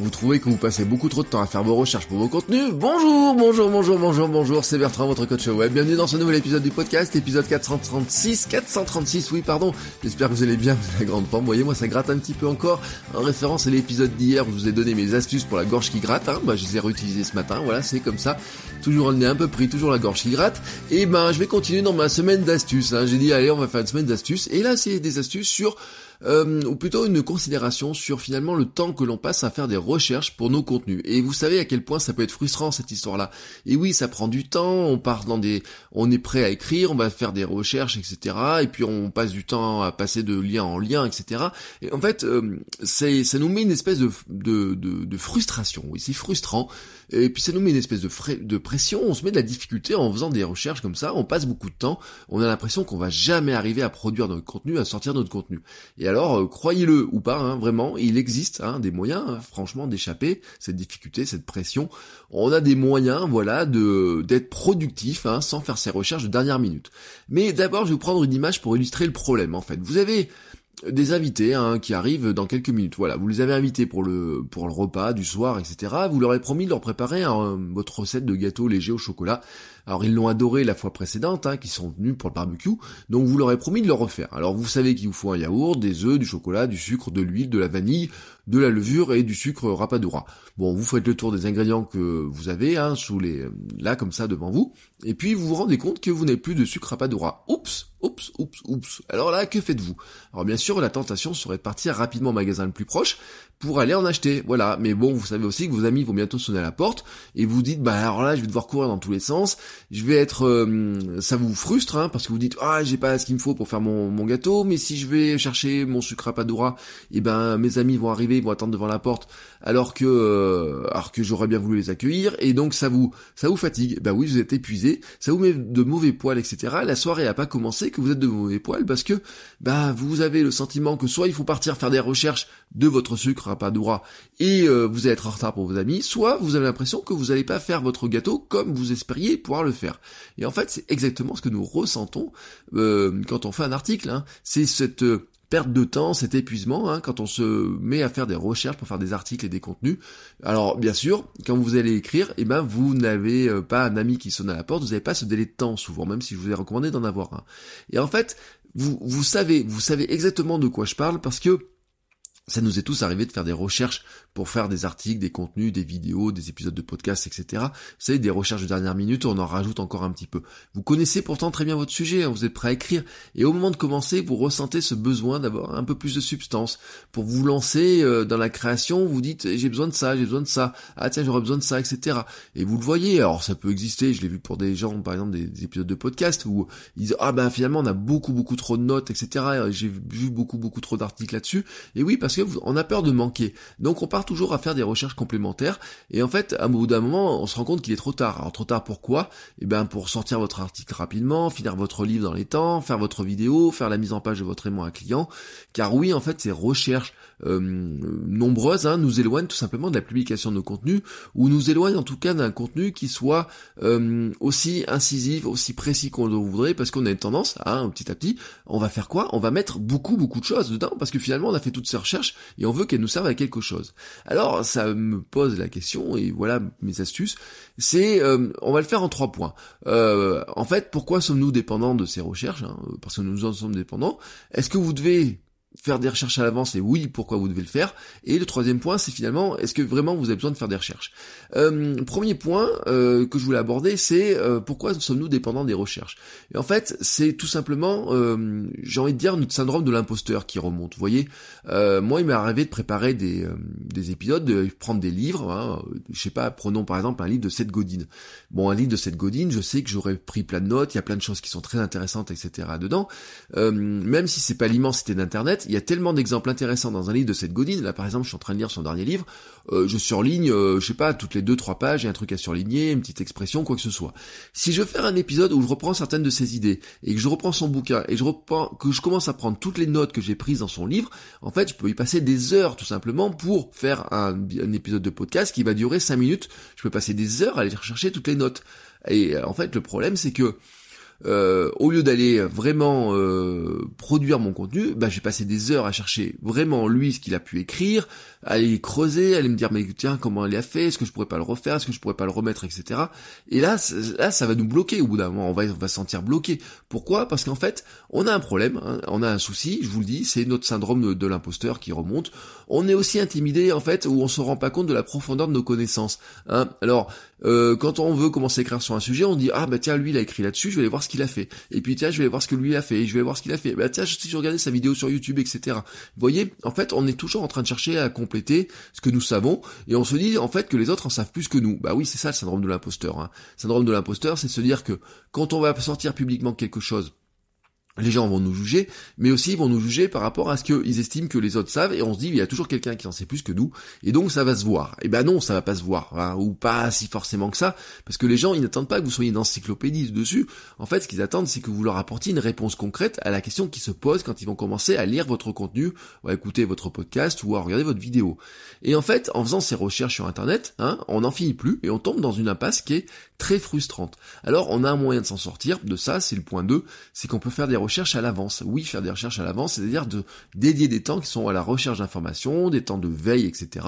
Vous trouvez que vous passez beaucoup trop de temps à faire vos recherches pour vos contenus Bonjour, bonjour, bonjour, bonjour, bonjour, c'est Bertrand, votre coach web. Bienvenue dans ce nouvel épisode du podcast, épisode 436, 436, oui, pardon. J'espère que vous allez bien, vous avez la grande forme. Voyez, moi, ça gratte un petit peu encore. En référence à l'épisode d'hier je vous ai donné mes astuces pour la gorge qui gratte, hein. Bah, je les ai réutilisées ce matin, voilà, c'est comme ça. Toujours le nez un peu pris, toujours la gorge qui gratte. Et ben, je vais continuer dans ma semaine d'astuces, hein. J'ai dit, allez, on va faire une semaine d'astuces. Et là, c'est des astuces sur euh, ou plutôt une considération sur finalement le temps que l'on passe à faire des recherches pour nos contenus. Et vous savez à quel point ça peut être frustrant cette histoire-là. Et oui, ça prend du temps, on part dans des, on est prêt à écrire, on va faire des recherches, etc. Et puis on passe du temps à passer de lien en lien, etc. Et en fait, euh, ça nous met une espèce de, de, de, frustration. Oui, c'est frustrant. Et puis ça nous met une espèce de, de pression, on se met de la difficulté en faisant des recherches comme ça, on passe beaucoup de temps, on a l'impression qu'on va jamais arriver à produire notre contenu, à sortir notre contenu. Alors, euh, croyez-le ou pas, hein, vraiment, il existe hein, des moyens, hein, franchement, d'échapper cette difficulté, cette pression. On a des moyens, voilà, de d'être productif hein, sans faire ces recherches de dernière minute. Mais d'abord, je vais vous prendre une image pour illustrer le problème. En fait, vous avez des invités qui arrivent dans quelques minutes. Voilà, vous les avez invités pour le pour le repas du soir, etc. Vous leur avez promis de leur préparer votre recette de gâteau léger au chocolat. Alors ils l'ont adoré la fois précédente, hein, qui sont venus pour le barbecue, donc vous leur avez promis de le refaire. Alors vous savez qu'il vous faut un yaourt, des œufs, du chocolat, du sucre, de l'huile, de la vanille, de la levure et du sucre rapadura. Bon, vous faites le tour des ingrédients que vous avez, hein, sous les là comme ça devant vous, et puis vous vous rendez compte que vous n'avez plus de sucre rapadura. Oups, oups, oups, oups. Alors là, que faites-vous? Alors bien sûr, la tentation serait de partir rapidement au magasin le plus proche, pour aller en acheter. Voilà. Mais bon, vous savez aussi que vos amis vont bientôt sonner à la porte et vous dites, bah alors là, je vais devoir courir dans tous les sens. Je vais être, euh, ça vous frustre, hein, parce que vous dites, ah, j'ai pas ce qu'il me faut pour faire mon, mon, gâteau. Mais si je vais chercher mon sucre à Padura, et eh ben mes amis vont arriver, ils vont attendre devant la porte, alors que, euh, alors que j'aurais bien voulu les accueillir. Et donc ça vous, ça vous fatigue. Bah oui, vous êtes épuisé, ça vous met de mauvais poils, etc. La soirée a pas commencé que vous êtes de mauvais poils parce que, bah vous avez le sentiment que soit il faut partir faire des recherches de votre sucre pas droit et euh, vous allez être en retard pour vos amis, soit vous avez l'impression que vous n'allez pas faire votre gâteau comme vous espériez le faire. Et en fait, c'est exactement ce que nous ressentons euh, quand on fait un article. Hein. C'est cette euh, perte de temps, cet épuisement, hein, quand on se met à faire des recherches pour faire des articles et des contenus. Alors bien sûr, quand vous allez écrire, eh ben vous n'avez pas un ami qui sonne à la porte, vous n'avez pas ce délai de temps souvent, même si je vous ai recommandé d'en avoir un. Et en fait, vous savez, vous savez exactement de quoi je parle parce que ça nous est tous arrivé de faire des recherches pour faire des articles, des contenus, des vidéos, des épisodes de podcast, etc. Vous savez, des recherches de dernière minute, on en rajoute encore un petit peu. Vous connaissez pourtant très bien votre sujet, hein, vous êtes prêt à écrire, et au moment de commencer, vous ressentez ce besoin d'avoir un peu plus de substance. Pour vous lancer euh, dans la création, vous dites, j'ai besoin de ça, j'ai besoin de ça, ah tiens, j'aurais besoin de ça, etc. Et vous le voyez, alors ça peut exister, je l'ai vu pour des gens, par exemple, des, épisodes de podcast, où ils disent, ah ben finalement, on a beaucoup, beaucoup trop de notes, etc. J'ai vu beaucoup, beaucoup trop d'articles là-dessus. Et oui, parce que on a peur de manquer. Donc on part toujours à faire des recherches complémentaires. Et en fait, à bout d'un moment, on se rend compte qu'il est trop tard. Alors trop tard pourquoi? Eh bien pour sortir votre article rapidement, finir votre livre dans les temps, faire votre vidéo, faire la mise en page de votre aimant à client. Car oui, en fait, ces recherches euh, nombreuses hein, nous éloignent tout simplement de la publication de nos contenus, ou nous éloignent en tout cas d'un contenu qui soit euh, aussi incisif, aussi précis qu'on le voudrait, parce qu'on a une tendance, hein, petit à petit, on va faire quoi? On va mettre beaucoup beaucoup de choses dedans, parce que finalement on a fait toutes ces recherches et on veut qu'elles nous servent à quelque chose. Alors ça me pose la question, et voilà mes astuces, c'est, euh, on va le faire en trois points. en fait, pourquoi sommes-nous dépendants de ces recherches hein? Parce que nous en sommes dépendants. Est-ce que vous devez faire des recherches à l'avance et oui, pourquoi vous devez le faire. Et le troisième point, c'est finalement, est-ce que vraiment vous avez besoin de faire des recherches euh, Premier point euh, que je voulais aborder, c'est euh, pourquoi sommes-nous dépendants des recherches Et en fait, c'est tout simplement, j'ai envie de dire, notre syndrome de l'imposteur qui remonte. Vous voyez, moi, il m'est arrivé de préparer des, des épisodes, de prendre des livres. Hein, je sais pas, prenons par exemple un livre de Seth Godin. Bon, un livre de Seth Godin, je sais que j'aurais pris plein de notes, il y a plein de choses qui sont très intéressantes, etc. dedans. même si c'est pas l'immensité d'Internet, il y a tellement d'exemples intéressants dans un livre de cette Godin. Là, par exemple, je suis en train de lire son dernier livre. Euh, je surligne, euh, je sais pas, toutes les deux trois pages, il y a un truc à surligner, une petite expression, quoi que ce soit. Si je veux un épisode où je reprends certaines de ses idées et que je reprends son bouquin et je reprends, que je commence à prendre toutes les notes que j'ai prises dans son livre, en fait, je peux y passer des heures tout simplement pour faire un, un épisode de podcast qui va durer 5 minutes. Je peux passer des heures à aller rechercher toutes les notes. Et en fait, le problème, c'est que euh, au lieu d'aller vraiment euh, produire mon contenu, bah, j'ai passé des heures à chercher vraiment lui ce qu'il a pu écrire, à aller creuser, à aller me dire mais tiens comment il a fait, est-ce que je pourrais pas le refaire, est-ce que je pourrais pas le remettre, etc. Et là, là ça va nous bloquer au bout d'un moment, on va, on va se sentir bloqué. Pourquoi? Parce qu'en fait, on a un problème, hein, on a un souci, je vous le dis, c'est notre syndrome de, de l'imposteur qui remonte. On est aussi intimidé en fait où on se rend pas compte de la profondeur de nos connaissances. Hein. Alors euh, quand on veut commencer à écrire sur un sujet, on dit ah bah tiens lui il a écrit là-dessus, je vais aller voir qu'il a fait. Et puis tiens je vais aller voir ce que lui a fait, je vais voir ce qu'il a fait. Bah tiens si je regardais sa vidéo sur YouTube, etc. Vous voyez, en fait on est toujours en train de chercher à compléter ce que nous savons et on se dit en fait que les autres en savent plus que nous. Bah oui c'est ça le syndrome de l'imposteur. Hein. Le syndrome de l'imposteur, c'est se dire que quand on va sortir publiquement quelque chose les gens vont nous juger, mais aussi ils vont nous juger par rapport à ce qu'ils estiment que les autres savent, et on se dit il y a toujours quelqu'un qui en sait plus que nous, et donc ça va se voir. Et eh ben non, ça va pas se voir, hein, ou pas si forcément que ça, parce que les gens ils n'attendent pas que vous soyez une encyclopédie dessus. En fait, ce qu'ils attendent, c'est que vous leur apportiez une réponse concrète à la question qui se pose quand ils vont commencer à lire votre contenu, ou à écouter votre podcast, ou à regarder votre vidéo. Et en fait, en faisant ces recherches sur Internet, hein, on n'en finit plus, et on tombe dans une impasse qui est très frustrante. Alors on a un moyen de s'en sortir de ça, c'est le point 2, c'est qu'on peut faire des recherches à l'avance. Oui, faire des recherches à l'avance, c'est-à-dire de dédier des temps qui sont à la recherche d'informations, des temps de veille, etc.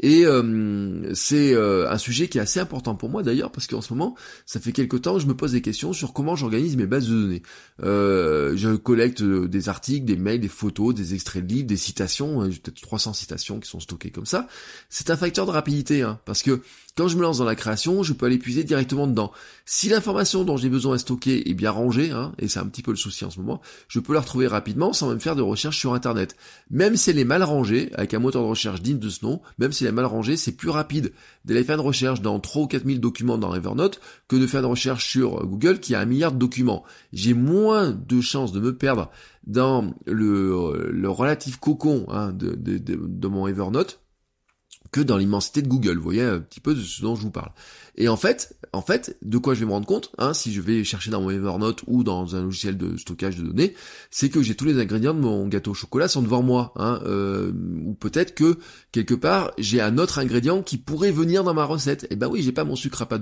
Et euh, c'est euh, un sujet qui est assez important pour moi d'ailleurs, parce qu'en ce moment, ça fait quelque temps que je me pose des questions sur comment j'organise mes bases de données. Euh, je collecte des articles, des mails, des photos, des extraits de livres, des citations, j'ai peut-être 300 citations qui sont stockées comme ça. C'est un facteur de rapidité, hein, parce que quand je me lance dans la création, je peux aller puiser directement dedans. Si l'information dont j'ai besoin est stockée est bien rangée, hein, et c'est un petit peu le souci en ce moment, je peux la retrouver rapidement sans même faire de recherche sur Internet. Même si elle est mal rangée, avec un moteur de recherche digne de ce nom, même si mal rangée, c'est plus rapide d'aller faire une recherche dans 3 ou 4000 documents dans Evernote que de faire une recherche sur Google qui a un milliard de documents. J'ai moins de chances de me perdre dans le, le relatif cocon hein, de, de mon Evernote que dans l'immensité de Google. Vous voyez un petit peu de ce dont je vous parle. Et en fait, en fait, de quoi je vais me rendre compte, hein, si je vais chercher dans mon Evernote ou dans un logiciel de stockage de données, c'est que j'ai tous les ingrédients de mon gâteau au chocolat sont devant moi, hein, euh, ou peut-être que quelque part j'ai un autre ingrédient qui pourrait venir dans ma recette. Et eh ben oui, j'ai pas mon sucre à pas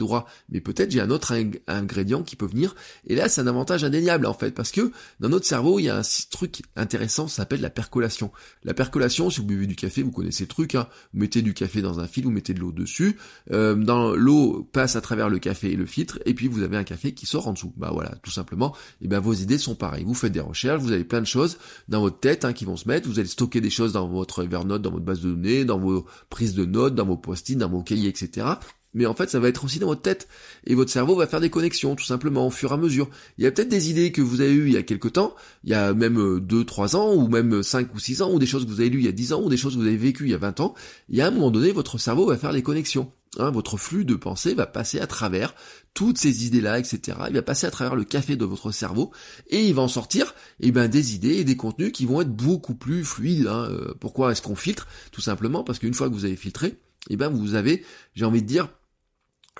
mais peut-être j'ai un autre ingrédient qui peut venir. Et là, c'est un avantage indéniable en fait, parce que dans notre cerveau, il y a un truc intéressant, ça s'appelle la percolation. La percolation, si vous buvez du café, vous connaissez le truc. Hein, vous mettez du café dans un fil, vous mettez de l'eau dessus. Euh, dans l'eau passe à travers le café et le filtre, et puis vous avez un café qui sort en dessous. Bah voilà, tout simplement, et ben vos idées sont pareilles. Vous faites des recherches, vous avez plein de choses dans votre tête hein, qui vont se mettre, vous allez stocker des choses dans votre Evernote, dans votre base de données, dans vos prises de notes, dans vos post-it, dans vos cahiers, etc mais en fait ça va être aussi dans votre tête et votre cerveau va faire des connexions tout simplement au fur et à mesure. Il y a peut-être des idées que vous avez eues il y a quelque temps, il y a même 2 euh, 3 ans ou même 5 ou 6 ans ou des choses que vous avez lues il y a 10 ans ou des choses que vous avez vécues il y a 20 ans, il y a un moment donné votre cerveau va faire les connexions. Hein, votre flux de pensée va passer à travers toutes ces idées-là, etc. Il va passer à travers le café de votre cerveau et il va en sortir eh ben, des idées et des contenus qui vont être beaucoup plus fluides. Hein. Euh, pourquoi est-ce qu'on filtre? Tout simplement parce qu'une fois que vous avez filtré, eh ben, vous avez, j'ai envie de dire,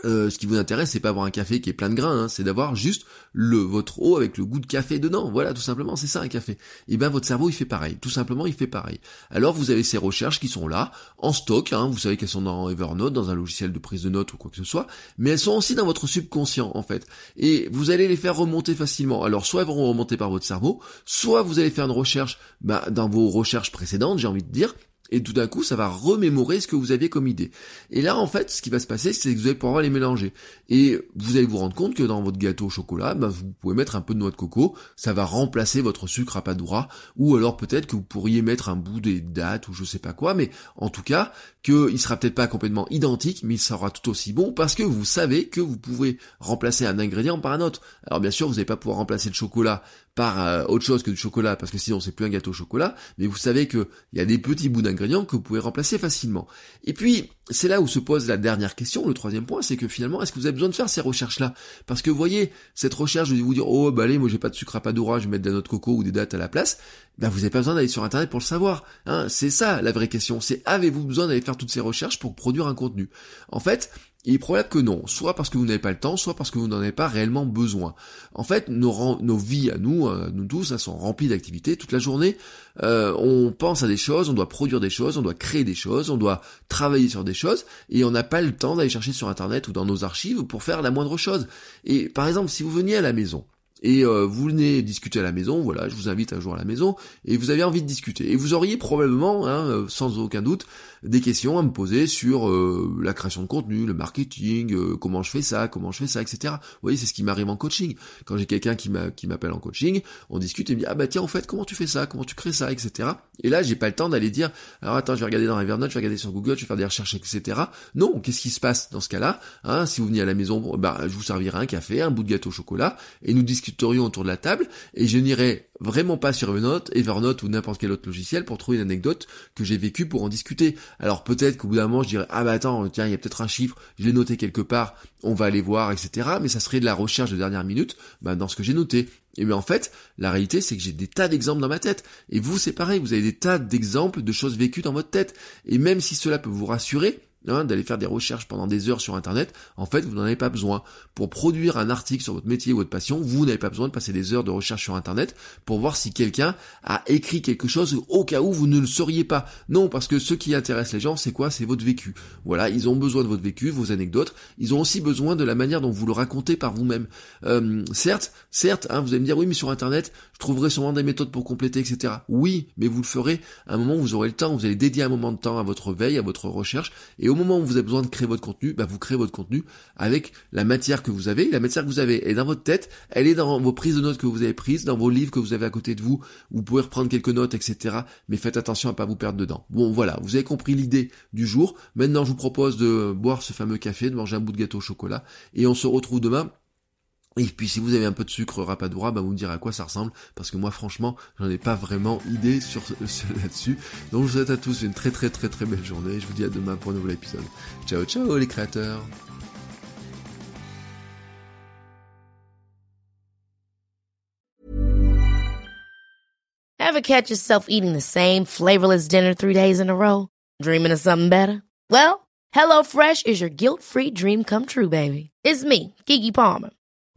euh, ce qui vous intéresse, c'est pas avoir un café qui est plein de grains, hein, c'est d'avoir juste le votre eau avec le goût de café dedans. Voilà, tout simplement, c'est ça un café. Et ben votre cerveau il fait pareil, tout simplement il fait pareil. Alors vous avez ces recherches qui sont là en stock, hein, vous savez qu'elles sont dans Evernote, dans un logiciel de prise de notes ou quoi que ce soit, mais elles sont aussi dans votre subconscient en fait. Et vous allez les faire remonter facilement. Alors soit elles vont remonter par votre cerveau, soit vous allez faire une recherche bah, dans vos recherches précédentes, j'ai envie de dire, et tout d'un coup ça va remémorer ce que vous aviez comme idée. Et là en fait ce qui va se passer c'est que vous allez pouvoir les mélanger. Et vous allez vous rendre compte que dans votre gâteau au chocolat, bah, vous pouvez mettre un peu de noix de coco, ça va remplacer votre sucre à padoura, ou alors peut-être que vous pourriez mettre un bout des dates ou je sais pas quoi, mais en tout cas qu'il sera peut-être pas complètement identique, mais il sera tout aussi bon parce que vous savez que vous pouvez remplacer un ingrédient par un autre. Alors bien sûr vous n'allez pas pouvoir remplacer le chocolat par euh, autre chose que du chocolat, parce que sinon c'est plus un gâteau au chocolat, mais vous savez qu'il y a des petits bouts d'ingrédients que vous pouvez remplacer facilement. Et puis, c'est là où se pose la dernière question, le troisième point, c'est que finalement, est-ce que vous avez besoin de faire ces recherches-là? Parce que vous voyez, cette recherche de vous dire, oh bah allez, moi j'ai pas de sucre à pas je vais mettre de la noix de coco ou des dates à la place, ben vous n'avez pas besoin d'aller sur internet pour le savoir. Hein. C'est ça la vraie question, c'est avez-vous besoin d'aller faire toutes ces recherches pour produire un contenu? En fait, il est probable que non, soit parce que vous n'avez pas le temps, soit parce que vous n'en avez pas réellement besoin. En fait, nos, vies à nous, euh, nous tous, elles sont remplies d'activités toute la journée. Euh, on pense à des choses, on doit produire des choses, on doit créer des choses, on doit travailler sur des choses, et on n'a pas le temps d'aller chercher sur Internet ou dans nos archives pour faire la moindre chose. Et par exemple, si vous veniez à la maison, et euh, vous venez discuter à la maison, voilà, je vous invite un jour à la maison, et vous avez envie de discuter. Et vous auriez probablement, hein, sans aucun doute, des questions à me poser sur euh, la création de contenu, le marketing, comment je fais ça, comment je fais ça, etc. Vous voyez, c'est ce qui m'arrive en coaching. Quand j'ai quelqu'un qui m'appelle en coaching, on discute et me dit, ah bah tiens, en fait, comment tu fais ça, comment tu crées ça, etc. Et là, j'ai pas le temps d'aller dire, alors attends, je vais regarder dans Evernote, je vais regarder sur Google, je vais faire des recherches, etc. Non, qu'est-ce qui se passe dans ce cas-là hein, Si vous venez à la maison, bah, je vous servirai un café, un bout de gâteau au chocolat, et nous discutons autour de la table et je n'irai vraiment pas sur Evernote, Evernote ou n'importe quel autre logiciel pour trouver une anecdote que j'ai vécue pour en discuter. Alors peut-être qu'au bout d'un moment je dirais ah bah attends tiens il y a peut-être un chiffre, je l'ai noté quelque part, on va aller voir etc. Mais ça serait de la recherche de dernière minute bah, dans ce que j'ai noté. Et mais en fait, la réalité, c'est que j'ai des tas d'exemples dans ma tête. Et vous, c'est pareil, vous avez des tas d'exemples de choses vécues dans votre tête. Et même si cela peut vous rassurer, Hein, d'aller faire des recherches pendant des heures sur Internet, en fait, vous n'en avez pas besoin. Pour produire un article sur votre métier ou votre passion, vous n'avez pas besoin de passer des heures de recherche sur Internet pour voir si quelqu'un a écrit quelque chose au cas où vous ne le sauriez pas. Non, parce que ce qui intéresse les gens, c'est quoi? C'est votre vécu. Voilà, ils ont besoin de votre vécu, vos anecdotes. Ils ont aussi besoin de la manière dont vous le racontez par vous-même. Euh, certes, certes, hein, vous allez me dire, oui, mais sur Internet, je trouverai sûrement des méthodes pour compléter, etc. Oui, mais vous le ferez à un moment vous aurez le temps, vous allez dédier un moment de temps à votre veille, à votre recherche, au moment où vous avez besoin de créer votre contenu, bah vous créez votre contenu avec la matière que vous avez. La matière que vous avez est dans votre tête, elle est dans vos prises de notes que vous avez prises, dans vos livres que vous avez à côté de vous. Vous pouvez reprendre quelques notes, etc. Mais faites attention à pas vous perdre dedans. Bon, voilà, vous avez compris l'idée du jour. Maintenant, je vous propose de boire ce fameux café, de manger un bout de gâteau au chocolat, et on se retrouve demain et puis si vous avez un peu de sucre rapadura, bah vous me direz à quoi ça ressemble, parce que moi franchement, j'en ai pas vraiment idée sur, là-dessus. Donc je vous souhaite à tous une très très très très belle journée, je vous dis à demain pour un nouvel épisode. Ciao ciao les créateurs Ever catch yourself eating the same flavorless dinner three days in a row? Dreaming of something better? Well, HelloFresh is your guilt-free dream come true, baby. It's me, Kiki Palmer.